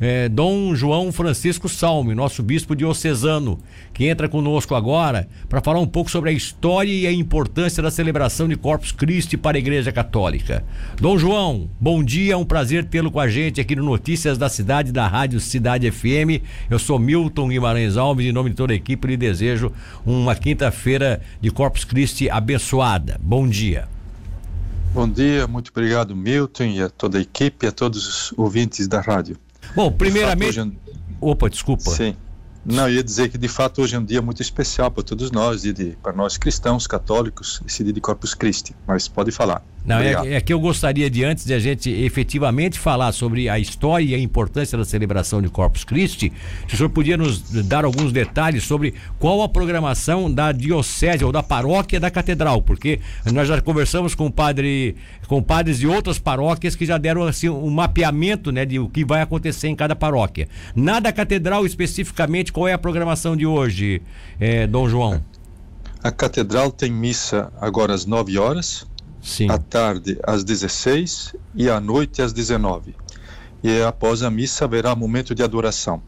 é, Dom João Francisco Salme, nosso bispo diocesano, que entra conosco agora para falar um pouco sobre a história e a importância da celebração de Corpus Christi para a Igreja Católica. Dom João, bom dia, é um prazer tê-lo com a gente aqui no Notícias da Cidade da Rádio Cidade FM. Eu sou Milton Guimarães Alves, em nome de toda a equipe, lhe desejo uma quinta-feira de Corpus Christi abençoada. Bom dia. Bom dia, muito obrigado, Milton, e a toda a equipe, a todos os ouvintes da rádio. Bom, primeiramente. Fato, hoje... Opa, desculpa. Sim. Não, ia dizer que de fato hoje é um dia muito especial para todos nós, para nós cristãos católicos, esse dia de Corpus Christi. Mas pode falar. Não, é, é, que eu gostaria de, antes de a gente efetivamente falar sobre a história e a importância da celebração de Corpus Christi, se o senhor podia nos dar alguns detalhes sobre qual a programação da diocese ou da paróquia da catedral, porque nós já conversamos com padre, com padres de outras paróquias que já deram assim um mapeamento, né, de o que vai acontecer em cada paróquia. Na da catedral especificamente, qual é a programação de hoje, eh, Dom João? A catedral tem missa agora às 9 horas Sim. à tarde às 16 e à noite às 19. E após a missa haverá momento de adoração.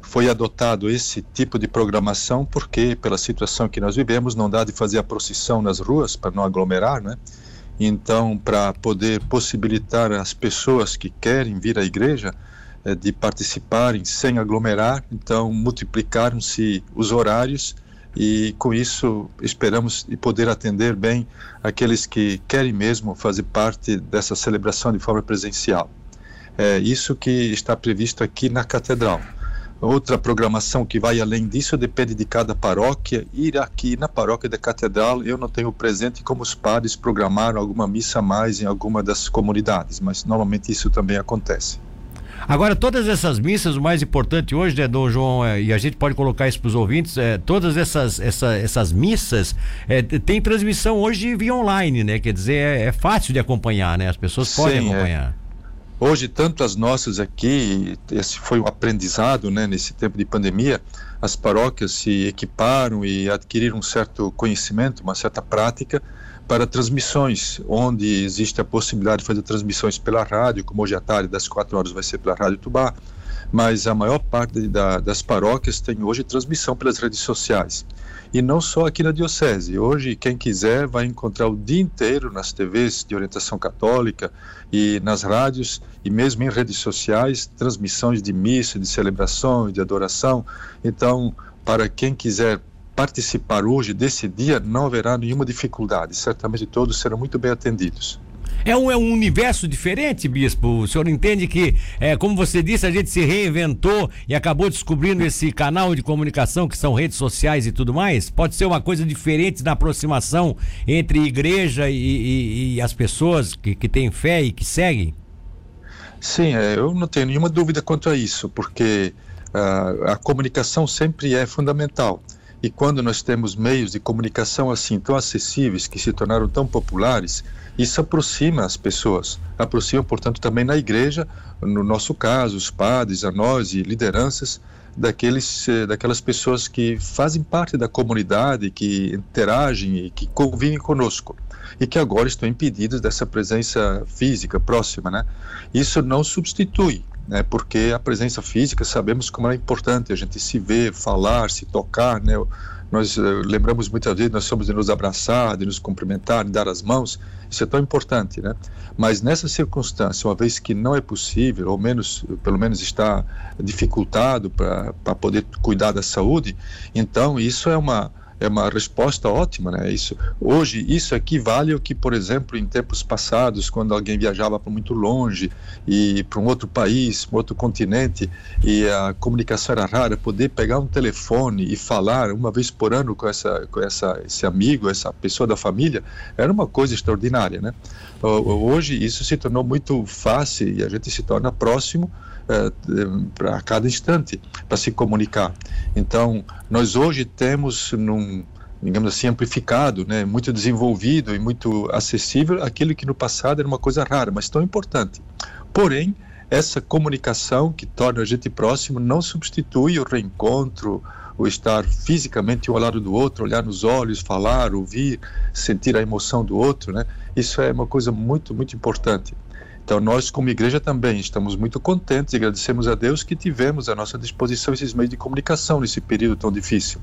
Foi adotado esse tipo de programação porque, pela situação que nós vivemos, não dá de fazer a procissão nas ruas para não aglomerar, né? Então, para poder possibilitar as pessoas que querem vir à igreja eh, de participarem sem aglomerar, então multiplicaram-se os horários e com isso esperamos poder atender bem aqueles que querem mesmo fazer parte dessa celebração de forma presencial. É isso que está previsto aqui na catedral. Outra programação que vai além disso depende de cada paróquia. Ir aqui na paróquia da catedral, eu não tenho presente como os padres programaram alguma missa mais em alguma das comunidades, mas normalmente isso também acontece. Agora, todas essas missas, o mais importante hoje, né, Dom João, é, e a gente pode colocar isso para os ouvintes, é, todas essas, essa, essas missas é, tem transmissão hoje via online, né? Quer dizer, é, é fácil de acompanhar, né? As pessoas podem é. acompanhar. Hoje, tanto as nossas aqui, esse foi um aprendizado né, nesse tempo de pandemia, as paróquias se equiparam e adquiriram um certo conhecimento, uma certa prática para transmissões, onde existe a possibilidade de fazer transmissões pela rádio, como hoje à tarde, das 4 horas, vai ser pela Rádio Tubá, mas a maior parte da, das paróquias tem hoje transmissão pelas redes sociais. E não só aqui na Diocese. Hoje, quem quiser vai encontrar o dia inteiro nas TVs de orientação católica e nas rádios e mesmo em redes sociais transmissões de missa, de celebração, de adoração. Então, para quem quiser participar hoje desse dia, não haverá nenhuma dificuldade. Certamente todos serão muito bem atendidos. É um, é um universo diferente, bispo. O senhor entende que, é, como você disse, a gente se reinventou e acabou descobrindo esse canal de comunicação que são redes sociais e tudo mais? Pode ser uma coisa diferente na aproximação entre igreja e, e, e as pessoas que, que têm fé e que seguem? Sim, é, eu não tenho nenhuma dúvida quanto a isso, porque uh, a comunicação sempre é fundamental. E quando nós temos meios de comunicação assim tão acessíveis, que se tornaram tão populares, isso aproxima as pessoas. Aproxima, portanto, também na igreja, no nosso caso, os padres, a nós e lideranças, daqueles, eh, daquelas pessoas que fazem parte da comunidade, que interagem e que convivem conosco e que agora estão impedidos dessa presença física próxima, né? Isso não substitui né? Porque a presença física sabemos como é importante a gente se ver, falar, se tocar, né? Nós uh, lembramos muitas vezes nós somos de nos abraçar, de nos cumprimentar, de dar as mãos. Isso é tão importante, né? Mas nessa circunstância, uma vez que não é possível, ou menos, pelo menos está dificultado para poder cuidar da saúde, então isso é uma é uma resposta ótima, né? Isso hoje isso equivale ao que, por exemplo, em tempos passados, quando alguém viajava para muito longe e para um outro país, um outro continente e a comunicação era rara, poder pegar um telefone e falar uma vez por ano com essa com essa esse amigo, essa pessoa da família, era uma coisa extraordinária, né? Hoje isso se tornou muito fácil e a gente se torna próximo uh, a cada instante para se comunicar. Então, nós hoje temos num digamos assim, amplificado, né, muito desenvolvido e muito acessível aquilo que no passado era uma coisa rara, mas tão importante. Porém, essa comunicação que torna a gente próximo não substitui o reencontro, o estar fisicamente um ao lado do outro, olhar nos olhos, falar, ouvir, sentir a emoção do outro, né? Isso é uma coisa muito, muito importante. Então, nós, como igreja, também estamos muito contentes e agradecemos a Deus que tivemos à nossa disposição esses meios de comunicação nesse período tão difícil.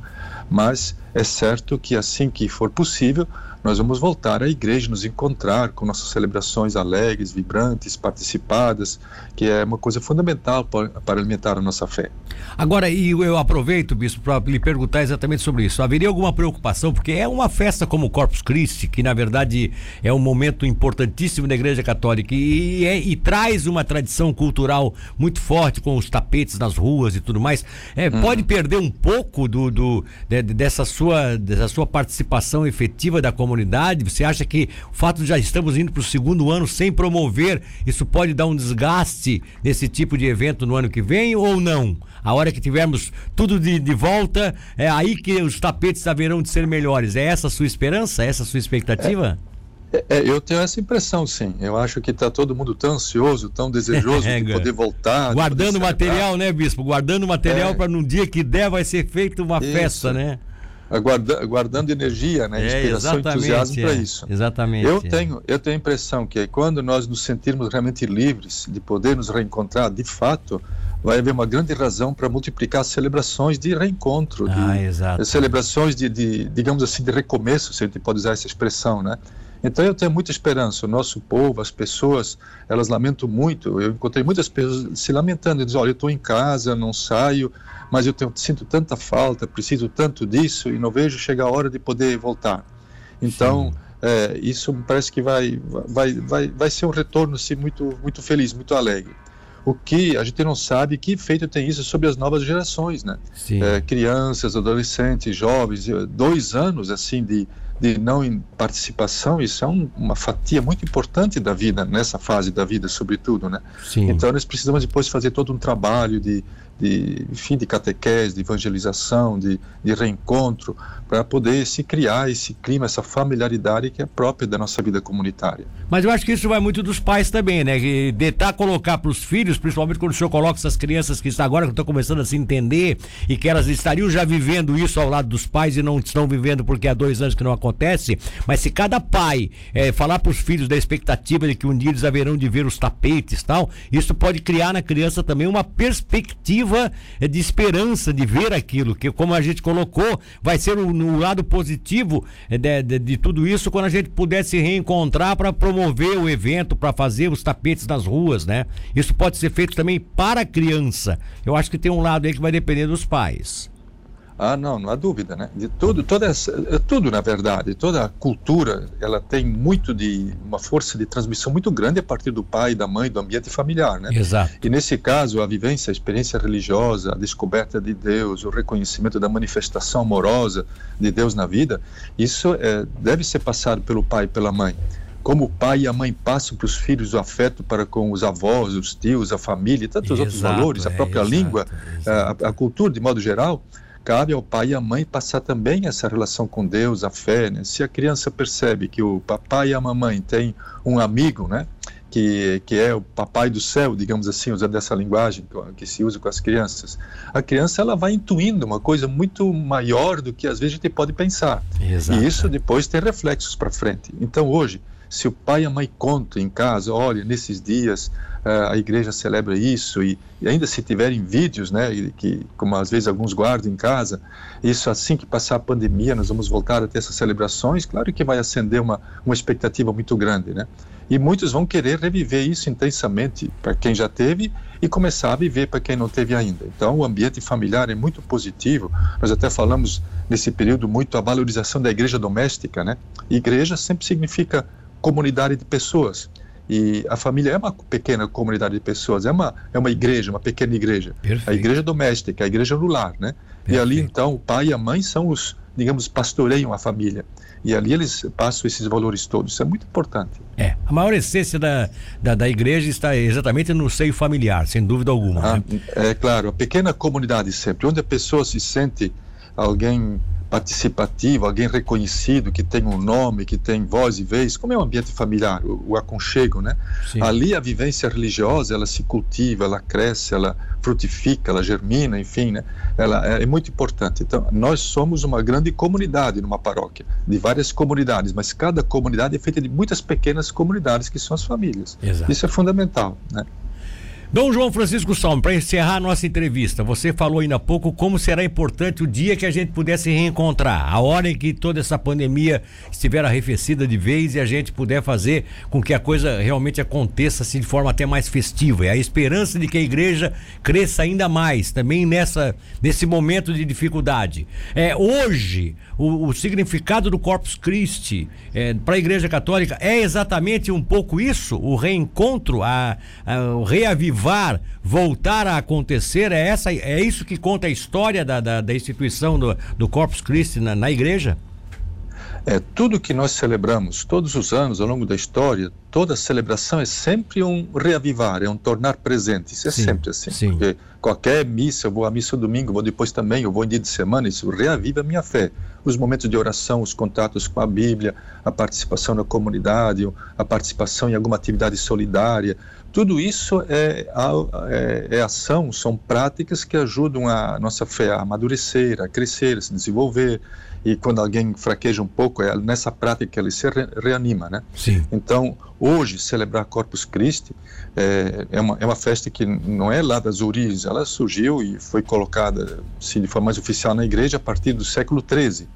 Mas é certo que, assim que for possível, nós vamos voltar à igreja, nos encontrar com nossas celebrações alegres, vibrantes, participadas, que é uma coisa fundamental para, alimentar a nossa fé. Agora, e eu aproveito, bispo, para lhe perguntar exatamente sobre isso. Haveria alguma preocupação? Porque é uma festa como o Corpus Christi, que na verdade é um momento importantíssimo da Igreja Católica e, é, e traz uma tradição cultural muito forte com os tapetes nas ruas e tudo mais. É, hum. Pode perder um pouco do, do de, dessa, sua, dessa sua participação efetiva da comunidade? Comunidade? Você acha que o fato de já estamos indo para o segundo ano sem promover, isso pode dar um desgaste nesse tipo de evento no ano que vem ou não? A hora que tivermos tudo de, de volta, é aí que os tapetes haverão de ser melhores. É essa a sua esperança? É essa a sua expectativa? É, é, eu tenho essa impressão, sim. Eu acho que está todo mundo tão ansioso, tão desejoso de poder voltar. Guardando material, né, Bispo? Guardando material é. para no dia que der vai ser feita uma Isso. festa, né? Guarda, guardando energia, né, é, inspiração e entusiasmo para é, isso. Exatamente. Eu é. tenho, eu tenho a impressão que quando nós nos sentirmos realmente livres de poder nos reencontrar, de fato, vai haver uma grande razão para multiplicar celebrações de reencontro, ah, de, celebrações de, de, digamos assim, de recomeço, se a gente pode usar essa expressão, né? Então eu tenho muita esperança. O nosso povo, as pessoas, elas lamentam muito. Eu encontrei muitas pessoas se lamentando, dizendo: olha, eu estou em casa, não saio, mas eu tenho, sinto tanta falta, preciso tanto disso e não vejo chegar a hora de poder voltar. Então é, isso parece que vai, vai, vai, vai ser um retorno assim, muito, muito feliz, muito alegre. O que a gente não sabe que efeito tem isso sobre as novas gerações, né? É, crianças, adolescentes, jovens, dois anos assim de de não participação, isso é um, uma fatia muito importante da vida, nessa fase da vida, sobretudo, né? Sim. Então, nós precisamos depois fazer todo um trabalho de, de enfim, de catequese, de evangelização, de, de reencontro, para poder se criar esse clima, essa familiaridade que é própria da nossa vida comunitária. Mas eu acho que isso vai muito dos pais também, né? De tentar colocar para os filhos, principalmente quando o senhor coloca essas crianças que estão agora estão começando a se entender e que elas estariam já vivendo isso ao lado dos pais e não estão vivendo porque há dois anos que não acontece. Mas se cada pai é, falar para os filhos da expectativa de que um dia eles haverão de ver os tapetes tal, isso pode criar na criança também uma perspectiva é, de esperança de ver aquilo, que como a gente colocou, vai ser o, no lado positivo é, de, de, de tudo isso quando a gente puder se reencontrar para promover o evento, para fazer os tapetes nas ruas, né? Isso pode ser feito também para a criança. Eu acho que tem um lado aí que vai depender dos pais. Ah, não, não há dúvida, né? De tudo, toda essa, é tudo na verdade, toda a cultura, ela tem muito de uma força de transmissão muito grande a partir do pai, da mãe, do ambiente familiar, né? Exato. E nesse caso, a vivência, a experiência religiosa, a descoberta de Deus, o reconhecimento da manifestação amorosa de Deus na vida, isso é, deve ser passado pelo pai e pela mãe como o pai e a mãe passam para os filhos o afeto para com os avós, os tios, a família tantos exato, outros valores, a própria é, língua, exato. A, a, cultura de modo geral, cabe ao pai e à mãe passar também essa relação com Deus, a fé. Né? Se a criança percebe que o papai e a mamãe têm um amigo, né? Que, que é o papai do céu, digamos assim, usando essa linguagem que se usa com as crianças, a criança ela vai intuindo uma coisa muito maior do que às vezes a gente pode pensar. Exato. E isso depois tem reflexos para frente. Então hoje, se o pai e a mãe contam em casa, olha, nesses dias uh, a igreja celebra isso, e, e, ainda se tiverem vídeos, né, que como às vezes alguns guardam em casa, isso assim que passar a pandemia, nós vamos voltar a ter essas celebrações, claro que vai acender uma, uma expectativa muito grande, né? E muitos vão querer reviver isso intensamente para quem já teve e começar a viver para quem não teve ainda. Então, o ambiente familiar é muito positivo. Nós até falamos nesse período muito a valorização da igreja doméstica, né? Igreja sempre significa comunidade de pessoas. E a família é uma pequena comunidade de pessoas, é uma, é uma igreja, uma pequena igreja. Perfeito. A igreja doméstica, a igreja lar, né? Perfeito. E ali, então, o pai e a mãe são os, digamos, pastoreiam a família. E ali eles passam esses valores todos. Isso é muito importante. É. A maior essência da, da, da igreja está exatamente no seio familiar, sem dúvida alguma. Ah, né? É claro, a pequena comunidade sempre, onde a pessoa se sente alguém participativo, alguém reconhecido, que tem um nome, que tem voz e vez, como é o ambiente familiar, o, o aconchego, né? Sim. Ali a vivência religiosa, ela se cultiva, ela cresce, ela frutifica, ela germina, enfim, né? Ela é, é muito importante. Então, nós somos uma grande comunidade numa paróquia, de várias comunidades, mas cada comunidade é feita de muitas pequenas comunidades que são as famílias. Exato. Isso é fundamental, né? Dom João Francisco Salmo, para encerrar a nossa entrevista, você falou ainda há pouco como será importante o dia que a gente pudesse reencontrar, a hora em que toda essa pandemia estiver arrefecida de vez e a gente puder fazer com que a coisa realmente aconteça assim, de forma até mais festiva. É a esperança de que a igreja cresça ainda mais, também nessa, nesse momento de dificuldade. É, hoje, o, o significado do Corpus Christi é, para a Igreja Católica é exatamente um pouco isso, o reencontro, a, a, o reavivar, voltar a acontecer, é, essa, é isso que conta a história da, da, da instituição do, do Corpus Christi na, na Igreja? É, tudo que nós celebramos todos os anos ao longo da história, toda celebração é sempre um reavivar, é um tornar presente. Isso é sim, sempre assim. Sim. Porque qualquer missa, eu vou à missa domingo, vou depois também, eu vou em dia de semana, isso reaviva a minha fé. Os momentos de oração, os contatos com a Bíblia, a participação na comunidade, a participação em alguma atividade solidária, tudo isso é, é, é, ação, são práticas que ajudam a nossa fé a amadurecer, a crescer, a se desenvolver. E quando alguém fraqueja um pouco, é nessa prática que ele se re reanima, né? Sim. Então, hoje, celebrar Corpus Christi é, é, uma, é uma festa que não é lá das origens, ela surgiu e foi colocada, assim, de forma mais oficial na igreja a partir do século XIII.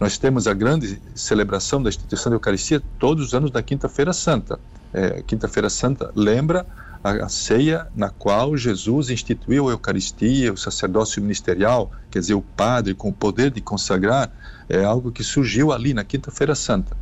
Nós temos a grande celebração da instituição da Eucaristia todos os anos da Quinta-feira Santa é, Quinta-feira Santa, lembra a, ceia na qual Jesus instituiu a Eucaristia, o sacerdócio ministerial, quer dizer, o padre com o poder de consagrar, é algo que surgiu ali na Quinta-feira Santa.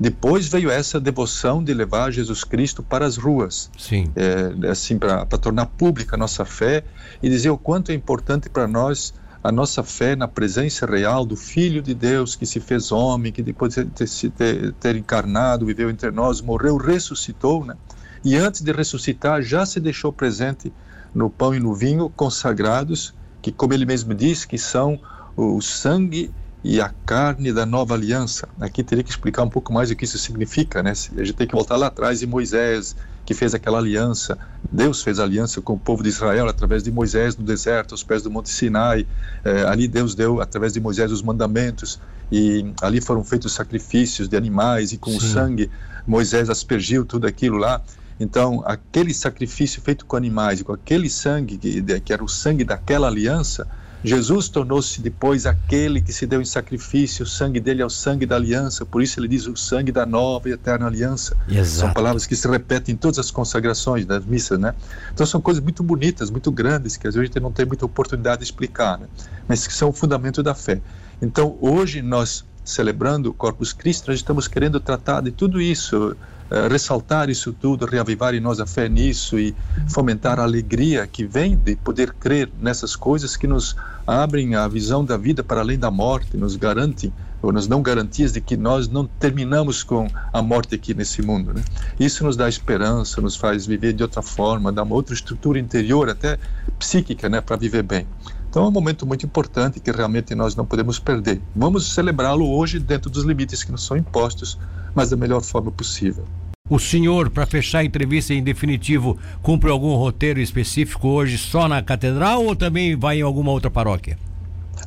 Depois veio essa devoção de levar Jesus Cristo para as ruas, Sim. É, assim para tornar pública a nossa fé e dizer o quanto é importante para nós a nossa fé na presença real do Filho de Deus que se fez homem, que depois de ter, ter, ter encarnado, viveu entre nós, morreu, ressuscitou, né? E antes de ressuscitar, já se deixou presente no pão e no vinho consagrados, que, como ele mesmo diz, que são o sangue e a carne da nova aliança. Aqui teria que explicar um pouco mais o que isso significa, né? A gente tem que voltar lá atrás em Moisés, que fez aquela aliança. Deus fez aliança com o povo de Israel através de Moisés no deserto, aos pés do Monte Sinai. É, ali Deus deu, através de Moisés, os mandamentos. E ali foram feitos sacrifícios de animais e com Sim. o sangue Moisés aspergiu tudo aquilo lá. Então, aquele sacrifício feito com animais e com aquele sangue, que, que era o sangue daquela aliança, Jesus tornou-se depois aquele que se deu em sacrifício, o sangue dele é o sangue da aliança, por isso ele diz o sangue da nova e eterna aliança. Exato. São palavras que se repetem em todas as consagrações das missas, né? Então são coisas muito bonitas, muito grandes, que às vezes a gente não tem muita oportunidade de explicar, né? mas que são o fundamento da fé. Então hoje nós, celebrando o Corpus Christi, nós estamos querendo tratar de tudo isso, eh, ressaltar isso tudo, reavivar em nós a fé nisso e fomentar a alegria que vem de poder crer nessas coisas que nos abrem a visão da vida para além da morte, nos garantem ou nos dão garantias de que nós não terminamos com a morte aqui nesse mundo. Né? Isso nos dá esperança, nos faz viver de outra forma, dá uma outra estrutura interior, até psíquica, né, para viver bem. Então é um momento muito importante que realmente nós não podemos perder. Vamos celebrá-lo hoje dentro dos limites que nos são impostos, mas da melhor forma possível. O senhor, para fechar a entrevista em definitivo, cumpre algum roteiro específico hoje só na catedral ou também vai em alguma outra paróquia?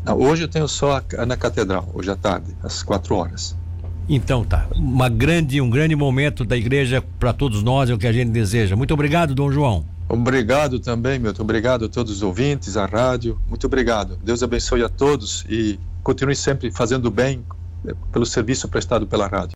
Não, hoje eu tenho só na catedral, hoje à tarde, às quatro horas. Então tá, uma grande, um grande momento da igreja para todos nós, é o que a gente deseja. Muito obrigado, Dom João. Obrigado também, Milton. Obrigado a todos os ouvintes, a rádio. Muito obrigado. Deus abençoe a todos e continue sempre fazendo bem eh, pelo serviço prestado pela rádio.